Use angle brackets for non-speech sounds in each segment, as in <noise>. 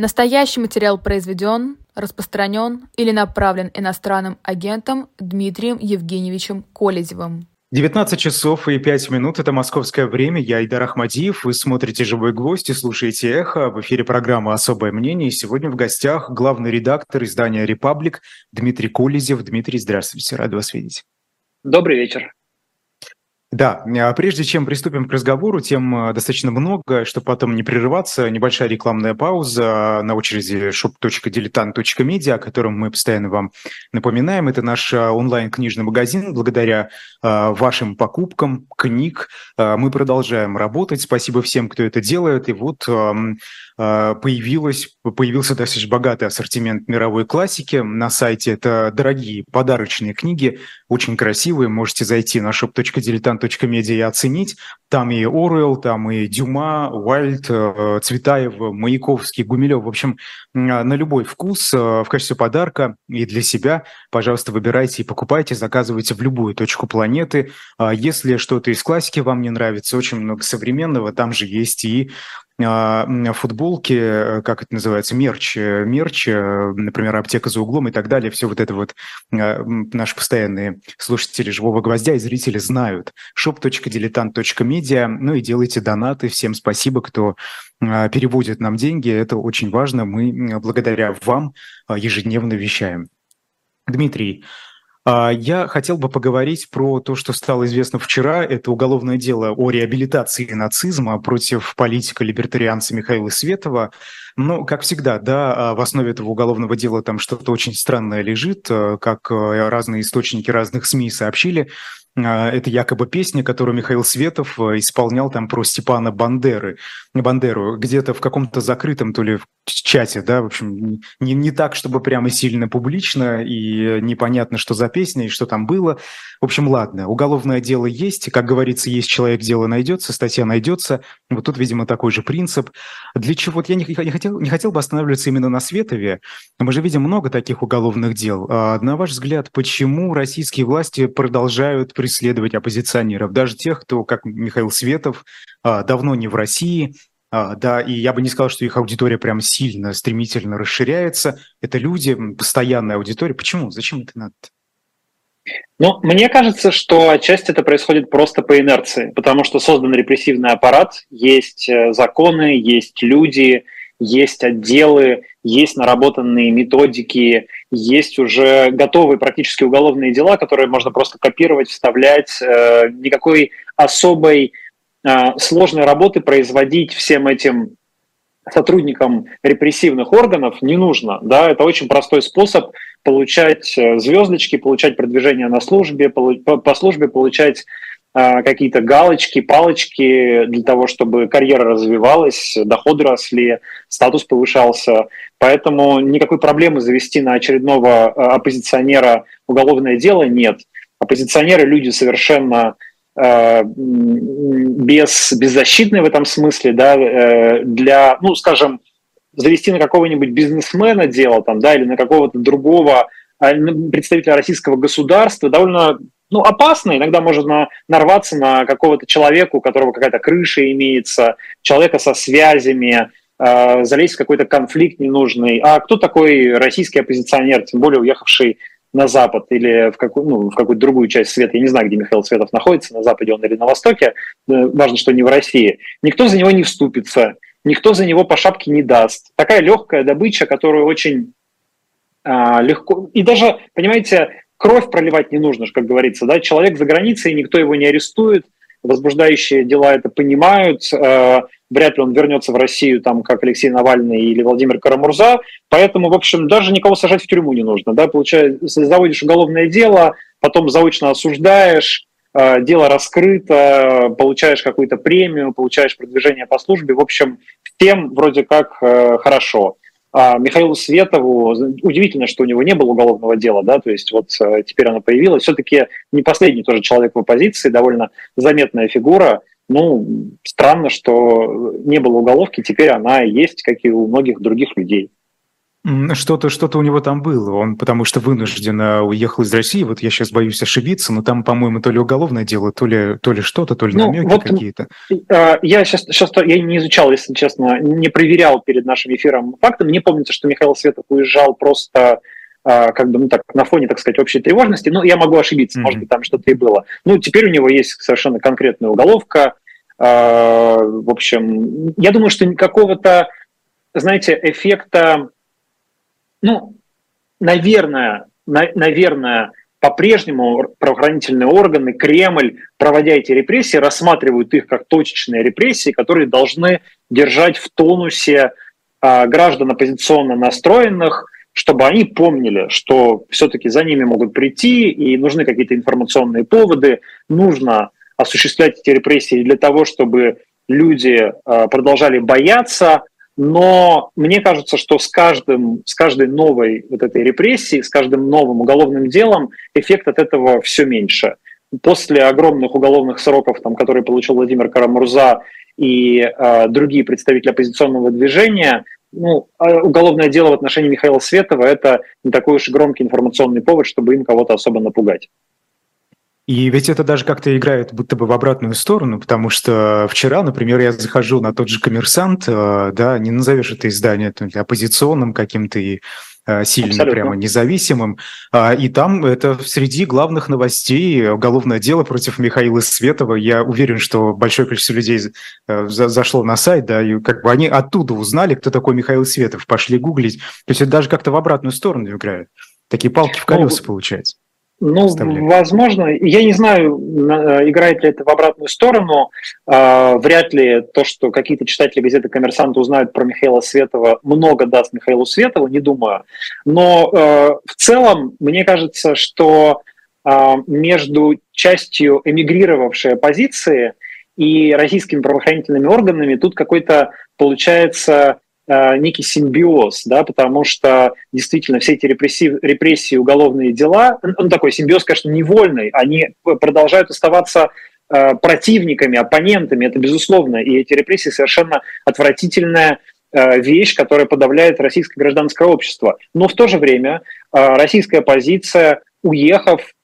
Настоящий материал произведен, распространен или направлен иностранным агентом Дмитрием Евгеньевичем Колезевым. 19 часов и 5 минут – это московское время. Я Идар Ахмадиев. Вы смотрите «Живой гвоздь» и слушаете «Эхо». В эфире программа «Особое мнение». И сегодня в гостях главный редактор издания «Репаблик» Дмитрий Колезев. Дмитрий, здравствуйте. Рад вас видеть. Добрый вечер. Да, а прежде чем приступим к разговору, тем а, достаточно много, чтобы потом не прерываться. Небольшая рекламная пауза на очереди shop.diletant.media, о котором мы постоянно вам напоминаем. Это наш а, онлайн-книжный магазин. Благодаря вашим покупкам книг мы продолжаем работать. Спасибо всем, кто это делает. И вот а, появилось, появился достаточно богатый ассортимент мировой классики на сайте. Это дорогие подарочные книги, очень красивые. Можете зайти на shop.diletant.media и оценить. Там и Оруэлл, там и Дюма, Уайльд, э, Цветаев, Маяковский, Гумилев. В общем, на любой вкус э, в качестве подарка и для себя, пожалуйста, выбирайте и покупайте, заказывайте в любую точку планеты. А если что-то из классики вам не нравится, очень много современного, там же есть и а, футболки, э, как это называется, мерч, э, мерч, э, например, аптека за углом и так далее, все вот это вот наши постоянные слушатели «Живого гвоздя» и зрители знают. shop.diletant.media, ну и делайте донаты. Всем спасибо, кто переводит нам деньги, это очень важно. Мы благодаря вам ежедневно вещаем. Дмитрий, а, я хотел бы поговорить про то, что стало известно вчера. Это уголовное дело о реабилитации нацизма против политика-либертарианца Михаила Светова. Но, как всегда, да, а, в основе этого уголовного дела там что-то очень странное лежит, э, как э, разные источники разных СМИ сообщили. А, это якобы песня, которую Михаил Светов э, исполнял там про Степана Бандеры, Бандеру, где-то в каком-то закрытом то ли в чате, да, в общем, не, не так, чтобы прямо сильно публично и непонятно, что за песня и что там было. В общем, ладно, уголовное дело есть, как говорится, есть человек, дело найдется, статья найдется. Вот тут, видимо, такой же принцип. Для чего? Вот я не, не, хотел, не хотел бы останавливаться именно на Светове. Мы же видим много таких уголовных дел. А, на ваш взгляд, почему российские власти продолжают преследовать оппозиционеров, даже тех, кто, как Михаил Светов, а, давно не в России, да, и я бы не сказал, что их аудитория прям сильно, стремительно расширяется. Это люди, постоянная аудитория. Почему? Зачем это надо? Ну, мне кажется, что отчасти это происходит просто по инерции, потому что создан репрессивный аппарат, есть э, законы, есть люди, есть отделы, есть наработанные методики, есть уже готовые практически уголовные дела, которые можно просто копировать, вставлять. Э, никакой особой сложной работы производить всем этим сотрудникам репрессивных органов не нужно. Да? Это очень простой способ получать э, звездочки, получать продвижение на службе, по службе получать какие-то галочки, палочки для того, чтобы карьера развивалась, доходы росли, статус повышался. Поэтому никакой проблемы завести на очередного оппозиционера уголовное дело нет. Оппозиционеры люди совершенно без, беззащитные в этом смысле, да, э, для, ну, скажем, завести на какого-нибудь бизнесмена дело там, да, или на какого-то другого представителя российского государства довольно ну, опасно, иногда можно нарваться на какого-то человека, у которого какая-то крыша имеется, человека со связями, э, залезть в какой-то конфликт ненужный. А кто такой российский оппозиционер, тем более уехавший на Запад или в, какую, ну, в какую-то другую часть света, я не знаю, где Михаил Светов находится, на Западе он или на Востоке, э, важно, что не в России, никто за него не вступится, никто за него по шапке не даст. Такая легкая добыча, которую очень а, легко... И даже, понимаете, кровь проливать не нужно, как говорится, да, человек за границей, никто его не арестует, возбуждающие дела это понимают, э, вряд ли он вернется в Россию, там, как Алексей Навальный или Владимир Карамурза, поэтому, в общем, даже никого сажать в тюрьму не нужно, да, получается, заводишь уголовное дело, потом заочно осуждаешь, э, дело раскрыто, получаешь какую-то премию, получаешь продвижение по службе, в общем, всем вроде как э, хорошо. А Михаилу Светову, удивительно, что у него не было уголовного дела, да, то есть вот э, теперь оно появилось. Все-таки не последний тоже человек в оппозиции, довольно заметная фигура. Ну, странно, что не было уголовки, теперь она есть, как и у многих других людей. Что-то что у него там было. Он потому что вынужденно уехал из России. Вот я сейчас боюсь ошибиться, но там, по-моему, то ли уголовное дело, то ли, то ли что-то, то ли ну, намеки вот, какие-то. А, я сейчас, сейчас я не изучал, если честно, не проверял перед нашим эфиром факты. Мне помнится, что Михаил Светов уезжал просто а, как бы, ну так, на фоне, так сказать, общей тревожности. Ну, я могу ошибиться, mm-hmm. может быть, там что-то и было. Ну, теперь у него есть совершенно конкретная уголовка. А, в общем, я думаю, что какого-то, знаете, эффекта ну, наверное, на, наверное, по-прежнему правоохранительные органы, Кремль, проводя эти репрессии, рассматривают их как точечные репрессии, которые должны держать в тонусе а, граждан оппозиционно настроенных, чтобы они помнили, что все-таки за ними могут прийти и нужны какие-то информационные поводы, нужно осуществлять эти репрессии для того, чтобы люди а, продолжали бояться, но мне кажется, что с, каждым, с каждой новой вот этой репрессией, с каждым новым уголовным делом эффект от этого все меньше. После огромных уголовных сроков, там, которые получил Владимир Карамурза и э, другие представители оппозиционного движения, ну, а уголовное дело в отношении Михаила Светова – это не такой уж громкий информационный повод, чтобы им кого-то особо напугать. И ведь это даже как-то играет будто бы в обратную сторону, потому что вчера, например, я захожу на тот же «Коммерсант», э, да, не назовешь это издание оппозиционным каким-то и э, сильно Абсолютно. прямо независимым. А, и там это среди главных новостей уголовное дело против Михаила Светова. Я уверен, что большое количество людей э, зашло на сайт, да, и как бы они оттуда узнали, кто такой Михаил Светов, пошли гуглить. То есть это даже как-то в обратную сторону играет. Такие палки в колеса, ну, получается. Ну, возможно, я не знаю, э, играет ли это в обратную сторону. А, вряд ли то, что какие-то читатели газеты «Коммерсант» узнают про Михаила Светова, много даст Михаилу Светову, не думаю. Но э, в целом, мне кажется, что а, между частью эмигрировавшей оппозиции и российскими правоохранительными органами тут какой-то получается некий симбиоз, да, потому что действительно все эти репрессии, репрессии, уголовные дела, ну такой симбиоз, конечно, невольный, они продолжают оставаться э, противниками, оппонентами, это безусловно, и эти репрессии совершенно отвратительная э, вещь, которая подавляет российское гражданское общество. Но в то же время российская оппозиция, уехав,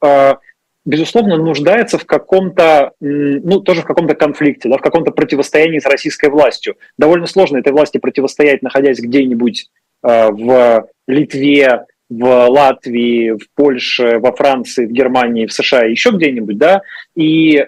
безусловно, нуждается в каком-то, ну, тоже в каком-то конфликте, да, в каком-то противостоянии с российской властью. Довольно сложно этой власти противостоять, находясь где-нибудь э, в Литве, в Латвии, в Польше, во Франции, в Германии, в США, еще где-нибудь, да, и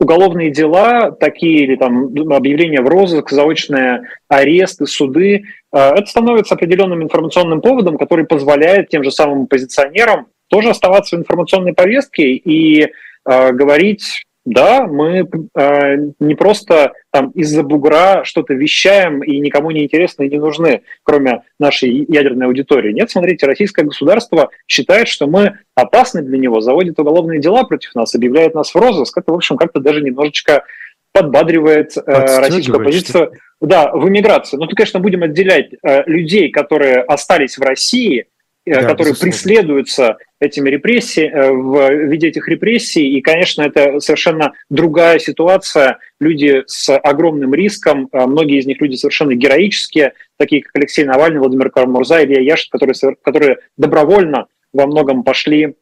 уголовные дела, такие или там объявления в розыск, заочные аресты, суды, э, это становится определенным информационным поводом, который позволяет тем же самым оппозиционерам тоже оставаться в информационной повестке и э, говорить, да, мы э, не просто там из-за бугра что-то вещаем и никому не интересны и не нужны, кроме нашей ядерной аудитории. Нет, смотрите, российское государство считает, что мы опасны для него, заводит уголовные дела против нас, объявляет нас в розыск. Это, в общем, как-то даже немножечко подбадривает э, российскую оппозицию да, в эмиграции. Но ну, конечно, будем отделять э, людей, которые остались в России – да, которые безусловно. преследуются этими репрессиями, э, в виде этих репрессий. И, конечно, это совершенно другая ситуация. Люди с огромным риском, э, многие из них люди совершенно героические, такие как Алексей Навальный, Владимир Карамурза, Илья Яшин, которые, которые добровольно во многом пошли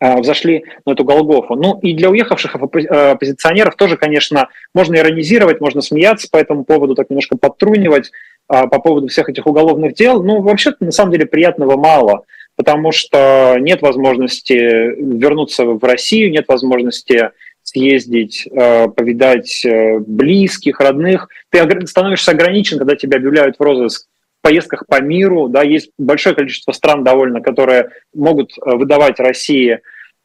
взошли на эту Голгофу. Ну и для уехавших оппозиционеров тоже, конечно, можно иронизировать, можно смеяться по этому поводу, так немножко подтрунивать, а, по поводу всех этих уголовных дел, ну, вообще-то, на самом деле, приятного мало, потому что нет возможности вернуться в Россию, нет возможности съездить, а, повидать э, близких, родных. Ты становишься ограничен, когда тебя объявляют в розыск в поездках по миру. Да, есть большое количество стран довольно, которые могут э, выдавать России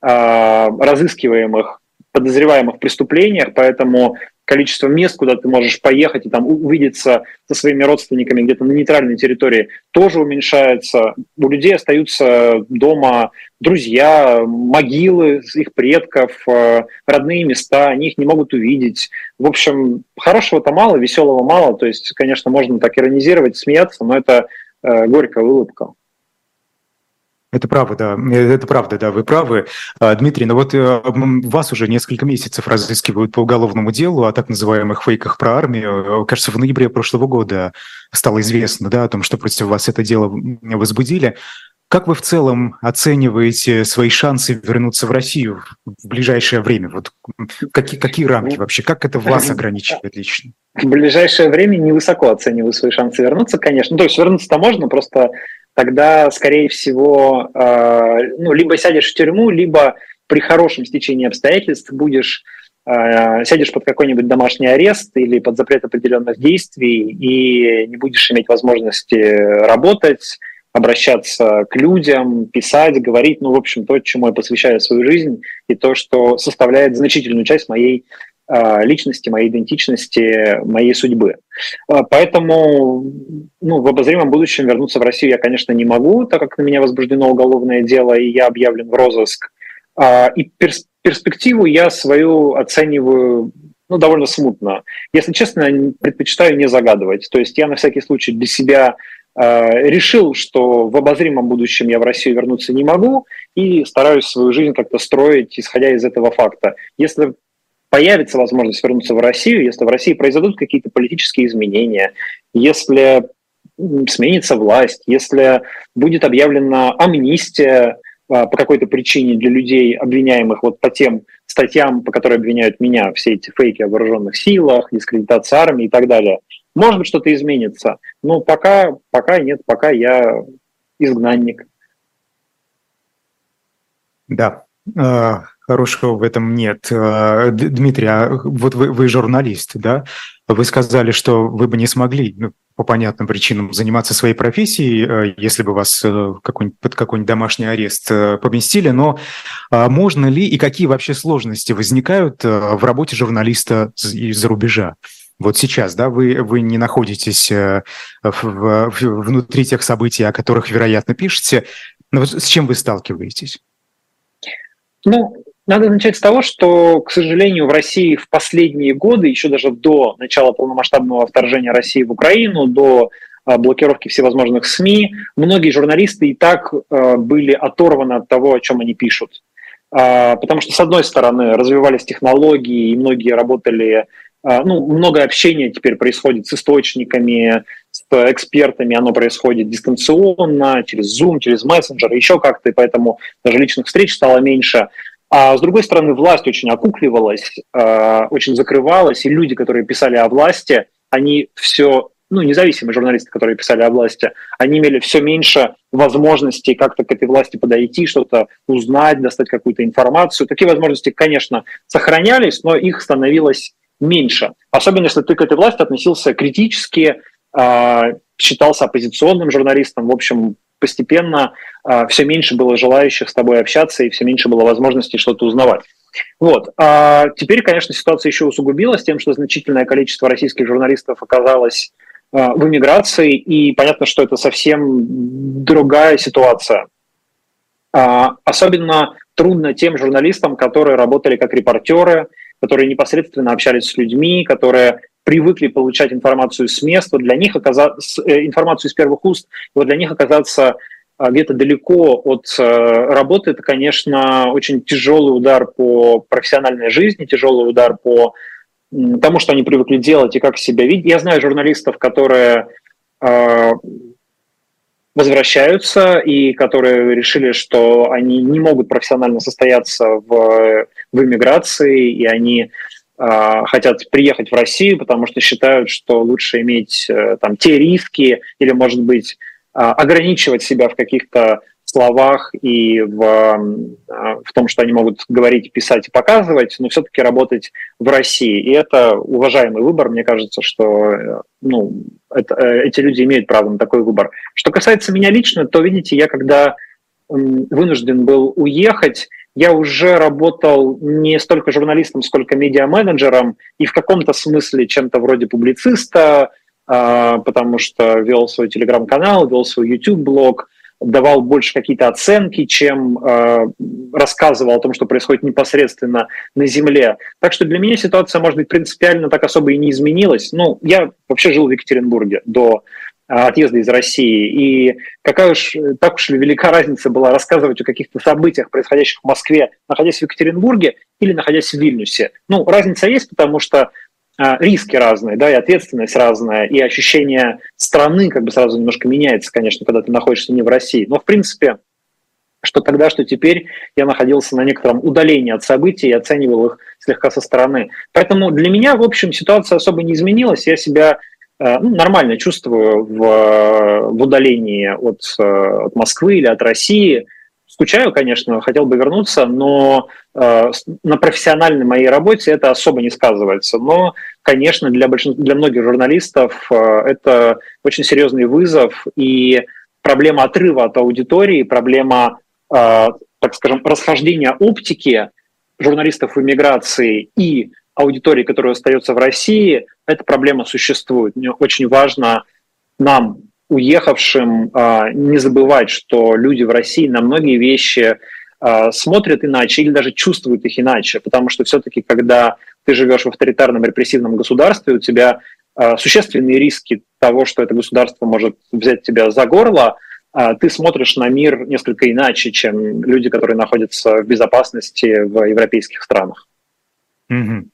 разыскиваемых подозреваемых в преступлениях, поэтому количество мест, куда ты можешь поехать и там увидеться со своими родственниками где-то на нейтральной территории, тоже уменьшается. У людей остаются дома друзья, могилы их предков, э, родные места, они их не могут увидеть. В общем, хорошего-то мало, веселого мало. То есть, конечно, можно так иронизировать, смеяться, но это э, горькая улыбка. Это правда, да. Это правда, да, вы правы. А, Дмитрий, ну вот э, вас уже несколько месяцев разыскивают по уголовному делу о так называемых фейках про армию. Кажется, в ноябре прошлого года стало известно да, о том, что против вас это дело возбудили. Как вы в целом оцениваете свои шансы вернуться в Россию в ближайшее время? Вот какие, какие рамки вообще? Как это вас ограничивает лично? В ближайшее время невысоко оцениваю свои шансы вернуться, конечно. Ну, то есть вернуться-то можно, просто тогда, скорее всего, э, ну, либо сядешь в тюрьму, либо при хорошем стечении обстоятельств будешь э, сядешь под какой-нибудь домашний арест или под запрет определенных действий и не будешь иметь возможности работать, обращаться к людям, писать, говорить, ну, в общем, то, чему я посвящаю свою жизнь, и то, что составляет значительную часть моей личности, моей идентичности, моей судьбы. А, поэтому ну, в обозримом будущем вернуться в Россию я, конечно, не могу, так как на меня возбуждено уголовное дело, и я объявлен в розыск. А, и перспективу я свою оцениваю ну, довольно смутно. Если честно, предпочитаю не загадывать. То есть я на всякий случай для себя решил, что в обозримом будущем я в Россию вернуться не могу, и стараюсь свою жизнь как-то строить, исходя из этого факта. Если появится возможность вернуться в Россию, если в России произойдут какие-то политические изменения, если сменится власть, если будет объявлена амнистия а, по какой-то причине для людей, обвиняемых вот по тем статьям, по которым обвиняют меня, все эти фейки о вооруженных силах, дискредитация армии и так далее. Может быть, что-то изменится, но пока, пока нет, пока я изгнанник. Да, а, хорошего в этом нет. А, Дмитрий, а вот вы, вы журналист, да? Вы сказали, что вы бы не смогли ну, по понятным причинам заниматься своей профессией, э, если бы вас э, какой под какой-нибудь домашний арест э, поместили, но а можно ли и какие вообще сложности возникают в работе журналиста из-за рубежа? Вот сейчас, да, вы, вы не находитесь в, в, внутри тех событий, о которых, вероятно, пишете, но с чем вы сталкиваетесь? Ну, надо начать с того, что, к сожалению, в России в последние годы, еще даже до начала полномасштабного вторжения России в Украину, до а, блокировки всевозможных СМИ, многие журналисты и так а, были оторваны от того, о чем они пишут. А, потому что, с одной стороны, развивались технологии, и многие работали, ну, много общения теперь происходит с источниками, с экспертами, оно происходит дистанционно, через Zoom, через мессенджер, еще как-то, и поэтому даже личных встреч стало меньше. А с другой стороны, власть очень окукливалась, э, очень закрывалась, и люди, которые писали о власти, они все, ну, независимые журналисты, которые писали о власти, они имели все меньше возможностей как-то к этой власти подойти, что-то узнать, достать какую-то информацию. Такие возможности, конечно, сохранялись, но их становилось меньше. Особенно если ты к этой власти относился критически, э, считался оппозиционным журналистом, в общем, постепенно а, все меньше было желающих с тобой общаться и все меньше было возможностей что-то узнавать. Вот. А теперь, конечно, ситуация еще усугубилась тем, что значительное количество российских журналистов оказалось а, в эмиграции, и понятно, что это совсем другая ситуация. А, особенно трудно тем журналистам, которые работали как репортеры, которые непосредственно общались с людьми, которые привыкли получать информацию с места, для них оказаться, э, информацию из первых уст, вот для них оказаться а, где-то далеко от э, работы, это, конечно, очень тяжелый удар по профессиональной жизни, тяжелый удар по тому, что они привыкли делать и как себя видеть. Я знаю журналистов, которые а, возвращаются и которые решили, что они не могут профессионально состояться в, в иммиграции, и они хотят приехать в Россию, потому что считают, что лучше иметь э, там те риски или, может быть, а, ограничивать себя в каких-то словах и в, а, в том, что они могут говорить, писать и показывать, но все-таки работать в России. И это уважаемый выбор. Мне кажется, что э, ну, это, э, эти люди имеют право на такой выбор. Что касается меня лично, то, видите, я когда вынужден был уехать, я уже работал не столько журналистом, сколько медиа-менеджером, и в каком-то смысле чем-то вроде публициста, а, потому что вел свой телеграм-канал, вел свой YouTube-блог, давал больше какие-то оценки, чем э, рассказывал о том, что происходит непосредственно на Земле. Так что для меня ситуация, может быть, принципиально так особо и не изменилась. Ну, я вообще жил в Екатеринбурге до отъезда из России. И какая уж, так уж ли велика разница была рассказывать о каких-то событиях, происходящих в Москве, находясь в Екатеринбурге или находясь в Вильнюсе. Ну, разница есть, потому что а, риски разные, да, и ответственность разная, и ощущение страны как бы сразу немножко меняется, конечно, когда ты находишься не в России. Но, в принципе, что тогда, что теперь я находился на некотором удалении от событий и оценивал их слегка со стороны. Поэтому для меня, в общем, ситуация особо не изменилась. Я себя ну, нормально чувствую в, в удалении от, э, от Москвы или от России. Скучаю, конечно, хотел бы вернуться, но э, на профессиональной моей работе это особо не сказывается. Но, конечно, для, большинства, для многих журналистов э, это очень серьезный вызов и проблема отрыва от аудитории, проблема, э, так скажем, расхождения оптики журналистов в эмиграции и аудитории, которая остается в России, эта проблема существует. Мне очень важно нам уехавшим а, не забывать, что люди в России на многие вещи а, смотрят иначе или даже чувствуют их иначе, потому что все-таки, когда ты живешь в авторитарном репрессивном государстве, у тебя а, существенные риски того, что это государство может взять тебя за горло, ты смотришь на мир несколько иначе, чем люди, которые находятся в безопасности в европейских странах. Mm-hmm.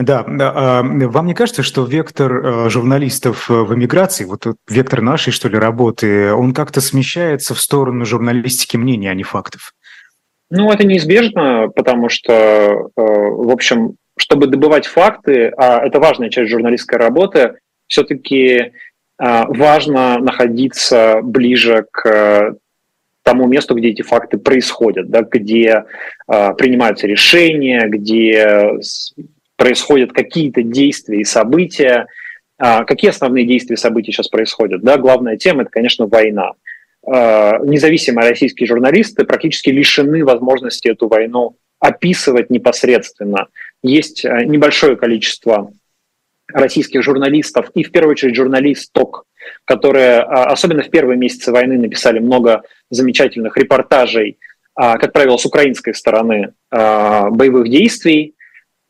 Да, а вам не кажется, что вектор э, журналистов э, в эмиграции, вот вектор нашей, что ли, работы, он как-то смещается в сторону журналистики мнений, а не фактов? Ну, это неизбежно, потому что, э, в общем, чтобы добывать факты, а это важная часть журналистской работы, все-таки важно находиться ближе к тому месту, где эти факты происходят, да, где принимаются решения, где происходят какие-то действия и события. А, какие основные действия и события сейчас происходят? Да, главная тема – это, конечно, война. А, независимые российские журналисты практически лишены возможности эту войну описывать непосредственно. Есть а, небольшое количество российских журналистов и, в первую очередь, журналисток, которые, особенно в первые месяцы войны, написали много замечательных репортажей, как правило, с украинской стороны боевых действий,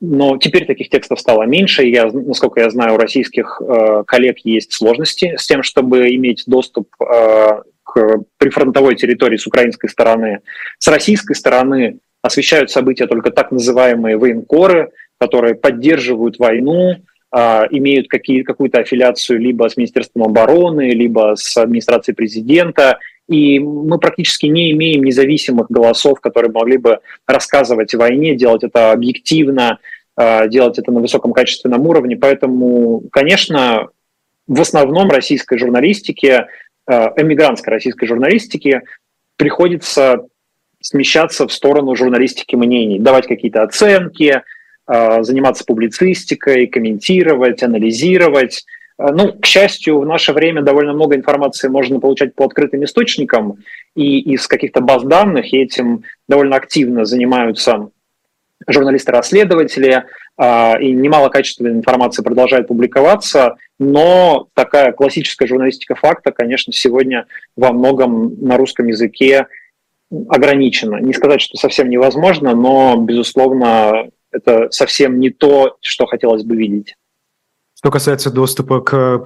но теперь таких текстов стало меньше. Я, насколько я знаю, у российских э, коллег есть сложности с тем, чтобы иметь доступ э, к прифронтовой территории с украинской стороны. С российской стороны освещают события только так называемые военкоры, которые поддерживают войну, э, имеют какие, какую-то аффилиацию либо с Министерством обороны, либо с администрацией президента. И мы практически не имеем независимых голосов, которые могли бы рассказывать о войне, делать это объективно, а, делать это на высоком качественном уровне. Поэтому, конечно, в основном российской журналистике, а, эмигрантской российской журналистике приходится смещаться в сторону журналистики мнений, давать какие-то оценки, а, заниматься публицистикой, комментировать, анализировать. Ну, к счастью, в наше время довольно много информации можно получать по открытым источникам и из каких-то баз данных, и этим довольно активно занимаются журналисты-расследователи, а, и немало качественной информации продолжает публиковаться, но такая классическая журналистика факта, конечно, сегодня во многом на русском языке ограничена. Не сказать, что совсем невозможно, но, безусловно, это совсем не то, что хотелось бы видеть. Что касается доступа к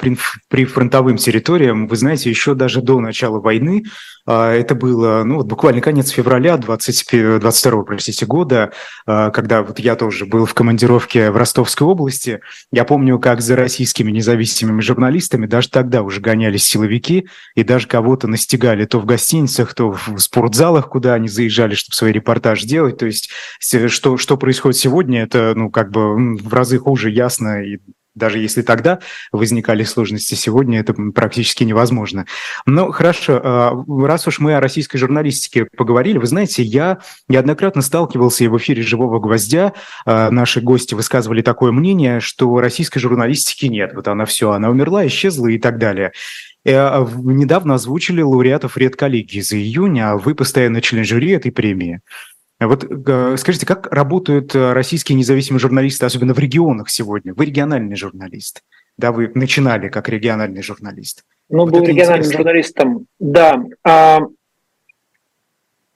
прифронтовым территориям, вы знаете, еще даже до начала войны, а, это было ну, вот буквально конец февраля 20, 22 простите, года, а, когда вот я тоже был в командировке в Ростовской области, я помню, как за российскими независимыми журналистами даже тогда уже гонялись силовики и даже кого-то настигали то в гостиницах, то в спортзалах, куда они заезжали, чтобы свой репортаж делать. То есть что, что происходит сегодня, это ну, как бы в разы хуже ясно и даже если тогда возникали сложности, сегодня это практически невозможно. Ну, хорошо, а, раз уж мы о российской журналистике поговорили, вы знаете, я неоднократно сталкивался и в эфире «Живого гвоздя» а, наши гости высказывали такое мнение, что российской журналистики нет, вот она все, она умерла, исчезла и так далее. А, недавно озвучили лауреатов редколлегии за июнь, а вы постоянно член жюри этой премии. Вот э, скажите, как работают э, российские независимые журналисты, особенно в регионах сегодня? Вы региональный журналист. Да, вы начинали как региональный журналист. Ну, вот был региональным интересно. журналистом, да. А,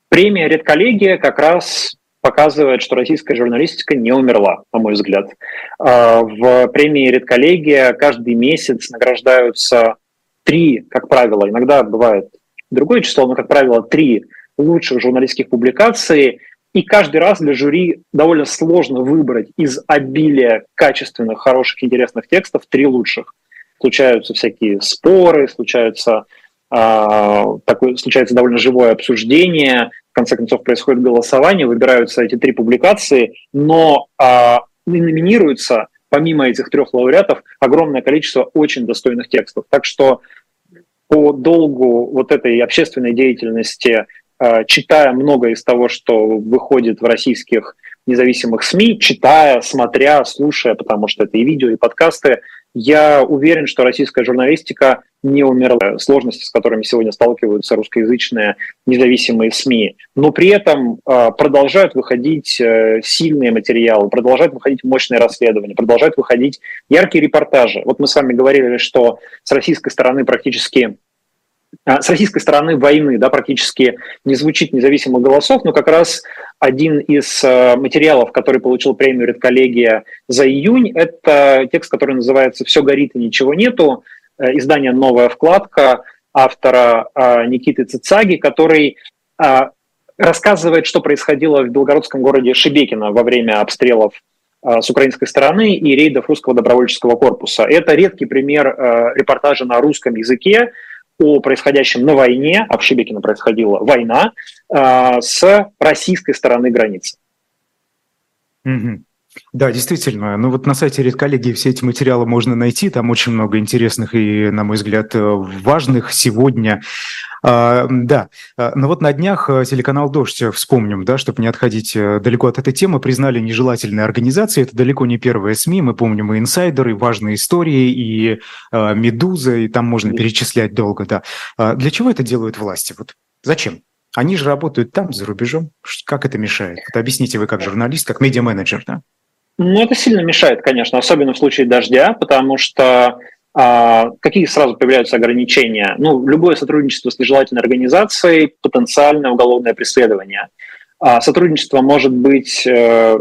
премия «Редколлегия» как раз показывает, что российская журналистика не умерла, на мой взгляд. А, в премии «Редколлегия» каждый месяц награждаются три, как правило, иногда бывает другое число, но, как правило, три лучших журналистских публикаций, и каждый раз для жюри довольно сложно выбрать из обилия качественных, хороших, интересных текстов три лучших. Случаются всякие споры, случаются, э, такое, случается довольно живое обсуждение, в конце концов происходит голосование, выбираются эти три публикации, но э, номинируются помимо этих трех лауреатов огромное количество очень достойных текстов. Так что по долгу вот этой общественной деятельности, читая много из того, что выходит в российских независимых СМИ, читая, смотря, слушая, потому что это и видео, и подкасты, я уверен, что российская журналистика не умерла. Сложности, с которыми сегодня сталкиваются русскоязычные независимые СМИ. Но при этом э, продолжают выходить э, сильные материалы, продолжают выходить мощные расследования, продолжают выходить яркие репортажи. Вот мы с вами говорили, что с российской стороны практически с российской стороны войны да, практически не звучит независимых голосов, но как раз один из э, материалов, который получил премию «Редколлегия» за июнь, это текст, который называется «Все горит и ничего нету», э, издание «Новая вкладка» автора э, Никиты Цицаги, который рассказывает, что происходило в белгородском городе Шебекино во время обстрелов с украинской стороны и рейдов русского добровольческого корпуса. Это редкий пример репортажа на русском языке, о происходящем на войне, а в Шебекино происходила война, э, с российской стороны границы. Угу. Да, действительно. Ну вот на сайте Редколлегии все эти материалы можно найти. Там очень много интересных и, на мой взгляд, э, важных сегодня. А, да, а, но вот на днях э, телеканал «Дождь», э, вспомним, да, чтобы не отходить далеко от этой темы, признали нежелательной организацией. Это далеко не первые СМИ. Мы помним и «Инсайдеры», и важные истории, и «Медуза», и там можно перечислять долго, да. А для чего это делают власти? Вот зачем? Они же работают там, за рубежом. Как это мешает? Вот объясните вы как журналист, как медиа-менеджер, да? Ну, это сильно мешает, конечно, особенно в случае дождя, потому что а, какие сразу появляются ограничения? Ну, любое сотрудничество с нежелательной организацией – потенциальное уголовное преследование. А сотрудничество может быть э,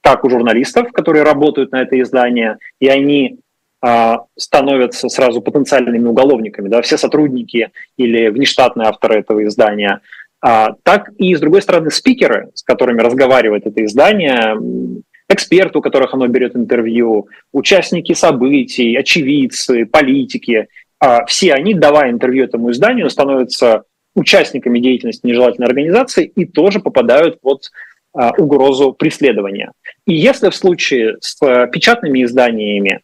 как у журналистов, которые работают на это издание, и они а, становятся сразу потенциальными уголовниками, да, все сотрудники или внештатные авторы этого издания, а, так и, с другой стороны, спикеры, с которыми разговаривает это издание, эксперты, у которых оно берет интервью, участники событий, очевидцы, политики. А все они, давая интервью этому изданию, становятся участниками деятельности нежелательной организации и тоже попадают под а, угрозу преследования. И если в случае с а, печатными изданиями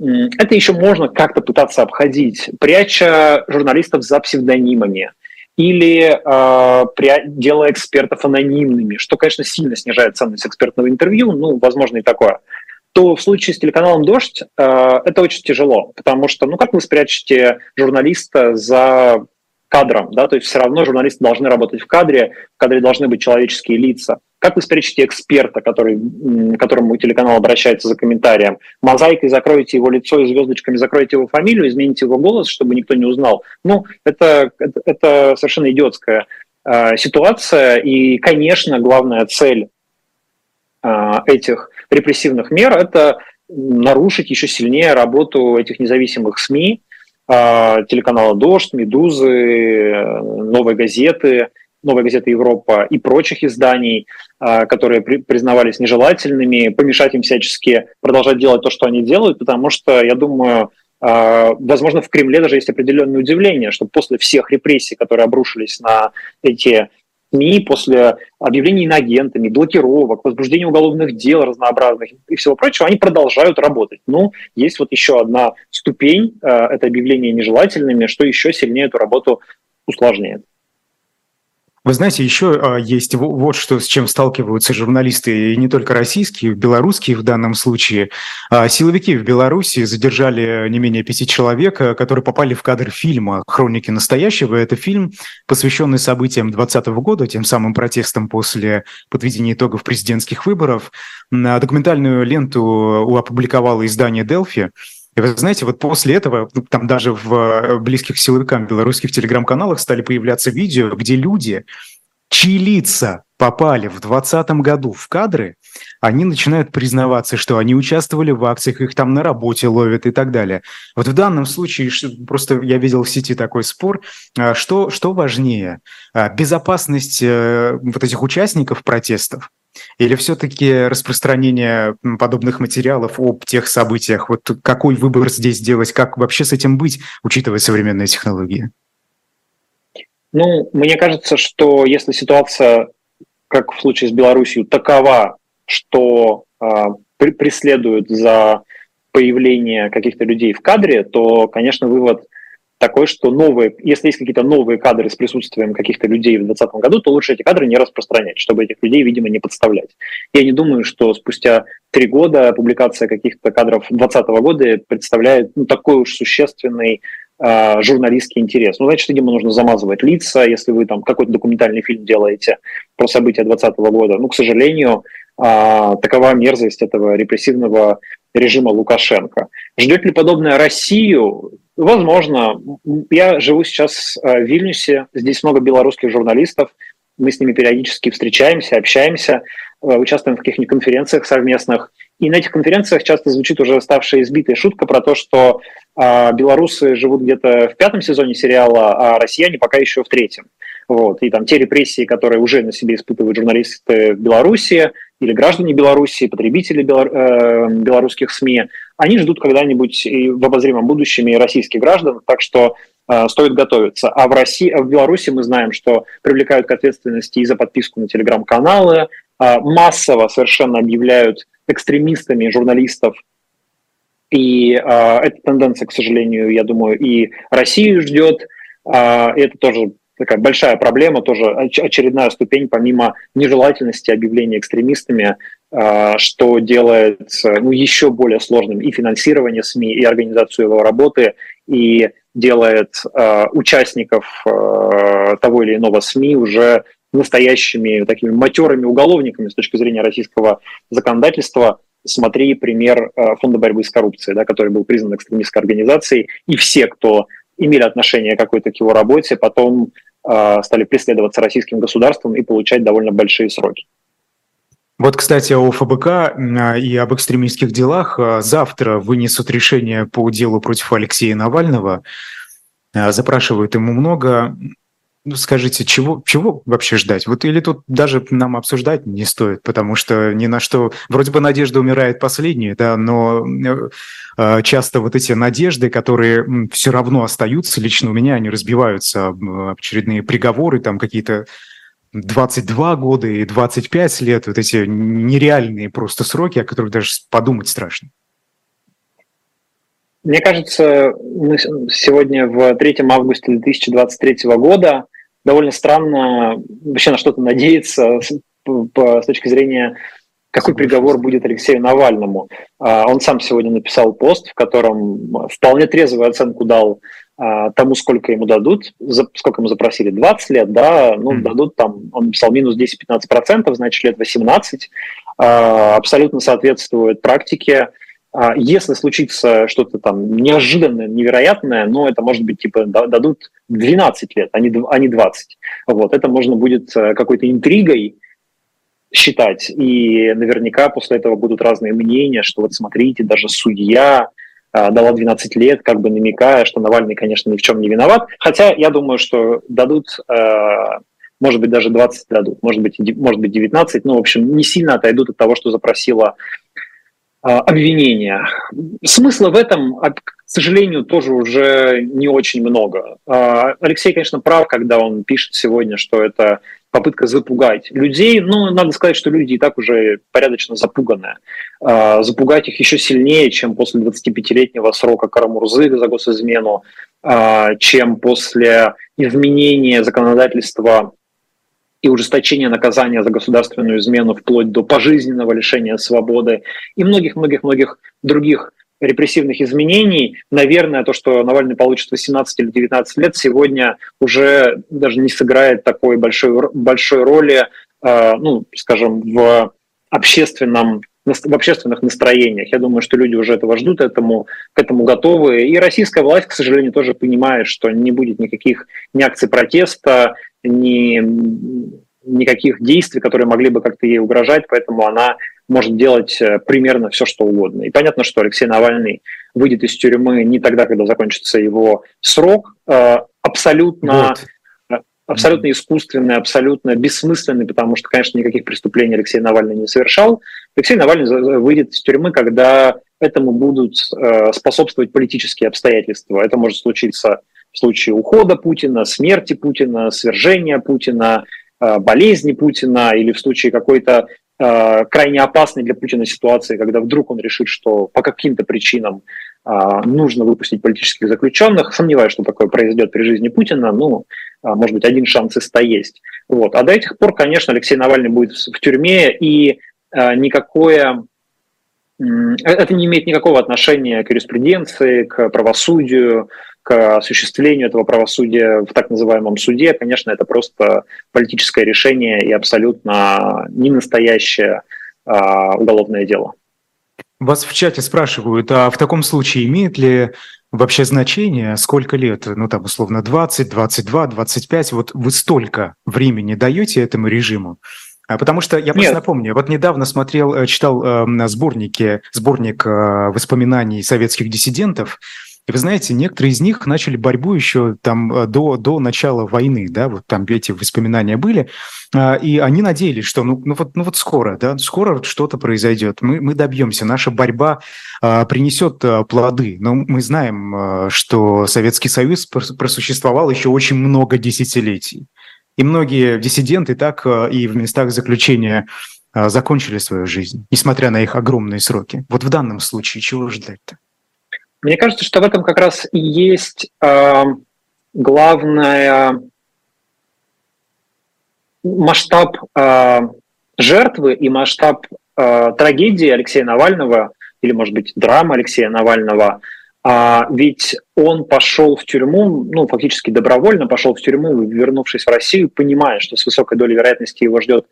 это еще можно как-то пытаться обходить, пряча журналистов за псевдонимами, или э, делая экспертов анонимными, что, конечно, сильно снижает ценность экспертного интервью, ну, возможно, и такое, то в случае с телеканалом «Дождь» э, это очень тяжело, потому что, ну, как вы спрячете журналиста за кадром, да, то есть все равно журналисты должны работать в кадре, в кадре должны быть человеческие лица. Как вы спрячете эксперта, который, к которому телеканал обращается за комментарием? Мозаикой закроете его лицо и звездочками закроете его фамилию, измените его голос, чтобы никто не узнал. Ну, это, это, это совершенно идиотская э, ситуация. И, конечно, главная цель э, этих репрессивных мер – это нарушить еще сильнее работу этих независимых СМИ, телеканала «Дождь», «Медузы», «Новой газеты», «Новая газета Европа» и прочих изданий, а, которые признавались нежелательными, помешать им всячески продолжать делать то, что они делают, потому что, я думаю, а, возможно, в Кремле даже есть определенное удивление, что после всех репрессий, которые обрушились на эти СМИ после объявлений иноагентами, блокировок, возбуждения уголовных дел разнообразных и всего прочего, они продолжают работать. Ну, есть вот еще одна ступень, э, это объявление нежелательными, что еще сильнее эту работу усложняет. Вы знаете, еще а, есть вот что, с чем сталкиваются журналисты, и не только российские, белорусские в данном случае. А, силовики в Беларуси задержали не менее пяти человек, а, которые попали в кадр фильма «Хроники настоящего». Это фильм, посвященный событиям 2020 года, тем самым протестам после подведения итогов президентских выборов. Документальную ленту опубликовало издание «Делфи». И вы знаете, вот после этого, ну, там даже в э, близких силовикам белорусских телеграм-каналах стали появляться видео, где люди чьи лица попали в 2020 году в кадры, они начинают признаваться, что они участвовали в акциях, их там на работе ловят и так далее. Вот в данном случае, просто я видел в сети такой спор, а, что, что важнее, а, безопасность э, вот этих участников протестов или все-таки распространение подобных материалов об тех событиях? Вот какой выбор здесь сделать, как вообще с этим быть, учитывая современные технологии? Ну, мне кажется, что если ситуация как в случае с Беларусью, такова, что э, преследуют за появление каких-то людей в кадре, то, конечно, вывод такой, что новые, если есть какие-то новые кадры с присутствием каких-то людей в 2020 году, то лучше эти кадры не распространять, чтобы этих людей, видимо, не подставлять. Я не думаю, что спустя три года публикация каких-то кадров 2020 года представляет ну, такой уж существенный э, журналистский интерес. Ну, значит, видимо, нужно замазывать лица, если вы там какой-то документальный фильм делаете про события 2020 года. Ну, к сожалению, э, такова мерзость этого репрессивного режима Лукашенко. Ждет ли подобное Россию? Возможно. Я живу сейчас в Вильнюсе, здесь много белорусских журналистов, мы с ними периодически встречаемся, общаемся, участвуем в каких-нибудь конференциях совместных. И на этих конференциях часто звучит уже ставшая избитая шутка про то, что а белорусы живут где-то в пятом сезоне сериала, а россияне пока еще в третьем. Вот. И там те репрессии, которые уже на себе испытывают журналисты Беларуси или граждане Беларуси, потребители э, белорусских СМИ, они ждут когда-нибудь в обозримом будущем и российских граждан, так что э, стоит готовиться. А в России, в Беларуси мы знаем, что привлекают к ответственности и за подписку на телеграм-каналы, э, массово совершенно объявляют экстремистами журналистов и э, эта тенденция, к сожалению, я думаю, и Россию ждет. Э, это тоже такая большая проблема, тоже очередная ступень, помимо нежелательности объявления экстремистами, э, что делает ну, еще более сложным и финансирование СМИ, и организацию его работы, и делает э, участников э, того или иного СМИ уже настоящими такими матерыми уголовниками с точки зрения российского законодательства, смотри пример Фонда борьбы с коррупцией, да, который был признан экстремистской организацией, и все, кто имели отношение какой-то к его работе, потом э, стали преследоваться российским государством и получать довольно большие сроки. Вот, кстати, о ФБК и об экстремистских делах. Э, завтра вынесут решение по делу против Алексея Навального. Запрашивают ему много. Ну, скажите, чего, чего вообще ждать? Вот или тут даже нам обсуждать не стоит, потому что ни на что... Вроде бы надежда умирает последней, да, но э, часто вот эти надежды, которые все равно остаются, лично у меня они разбиваются об очередные приговоры, там какие-то 22 года и 25 лет, вот эти нереальные просто сроки, о которых даже подумать страшно. Мне кажется, мы сегодня в 3 августа 2023 года довольно странно вообще на что-то надеяться с, по, с точки зрения, какой приговор будет Алексею Навальному. А, он сам сегодня написал пост, в котором вполне трезвую оценку дал а, тому, сколько ему дадут, сколько ему запросили, 20 лет, да, ну, mm. дадут там, он написал минус 10-15%, значит, лет 18, а, абсолютно соответствует практике, если случится что-то там неожиданное, невероятное, но это может быть типа дадут 12 лет, а не, а не 20. Вот, это можно будет э, какой-то интригой считать. И наверняка после этого будут разные мнения, что вот смотрите, даже судья а, дала 12 лет, как бы намекая, что Навальный, конечно, ни в чем не виноват. Хотя я думаю, что дадут, а, может быть, даже 20 дадут, может быть, может быть 19, ну, в общем, не сильно отойдут от того, что запросила а, обвинения. Смысла в этом, к сожалению, тоже уже не очень много. А, Алексей, конечно, прав, когда он пишет сегодня, что это попытка запугать людей. Но надо сказать, что люди и так уже порядочно запуганы. А, запугать их еще сильнее, чем после 25-летнего срока Карамурзы за госизмену, чем после изменения законодательства и ужесточение наказания за государственную измену вплоть до пожизненного лишения свободы и многих-многих-многих других репрессивных изменений, наверное, то, что Навальный получит 18 или 19 лет, сегодня уже даже не сыграет такой большой, большой роли, э, ну, скажем, в общественном в общественных настроениях. Я думаю, что люди уже этого ждут, этому, к этому готовы. И российская власть, к сожалению, тоже понимает, что не будет никаких ни акций протеста, ни никаких действий, которые могли бы как-то ей угрожать, поэтому она может делать э, примерно все, что угодно. И понятно, что Алексей Навальный выйдет из тюрьмы не тогда, когда закончится его срок, э, абсолютно вот абсолютно искусственный, абсолютно бессмысленный, потому что, конечно, никаких преступлений Алексей Навальный не совершал. Алексей Навальный выйдет из тюрьмы, когда этому будут э, способствовать политические обстоятельства. Это может случиться в случае ухода Путина, смерти Путина, свержения Путина, э, болезни Путина или в случае какой-то э, крайне опасной для Путина ситуации, когда вдруг он решит, что по каким-то причинам нужно выпустить политических заключенных. Сомневаюсь, что такое произойдет при жизни Путина. А, может быть, один шанс из ста есть. Вот. А до этих пор, конечно, Алексей Навальный будет в тюрьме, и никакое э, это не имеет никакого отношения к юриспруденции, к правосудию, к осуществлению этого правосудия в так называемом суде. Конечно, это просто политическое решение и абсолютно не настоящее а, уголовное дело. Вас в чате спрашивают, а в таком случае имеет ли вообще значение, сколько лет, ну там условно 20, 22, 25, вот вы столько времени даете этому режиму? А, потому что я просто Нет. напомню, вот недавно смотрел, э, читал э, сборники, сборник э, воспоминаний советских диссидентов, и вы знаете, некоторые из них начали борьбу еще там э, до, до начала войны, да, вот там эти воспоминания были, а, и они надеялись, что ну, ну, вот, ну вот скоро, да, скоро что-то произойдет, мы, мы добьемся, наша борьба а, принесет а, плоды. Но мы знаем, а, что Советский Союз просуществовал еще очень много десятилетий. И многие диссиденты так а, и в местах заключения а, закончили свою жизнь, несмотря на их огромные сроки. Вот в данном случае чего ждать-то? Мне кажется, что в этом как раз и есть э, главная масштаб э, жертвы и масштаб э, трагедии Алексея Навального, или, может быть, драма Алексея Навального. А ведь он пошел в тюрьму, ну, фактически добровольно пошел в тюрьму, вернувшись в Россию, понимая, что с высокой долей вероятности его ждет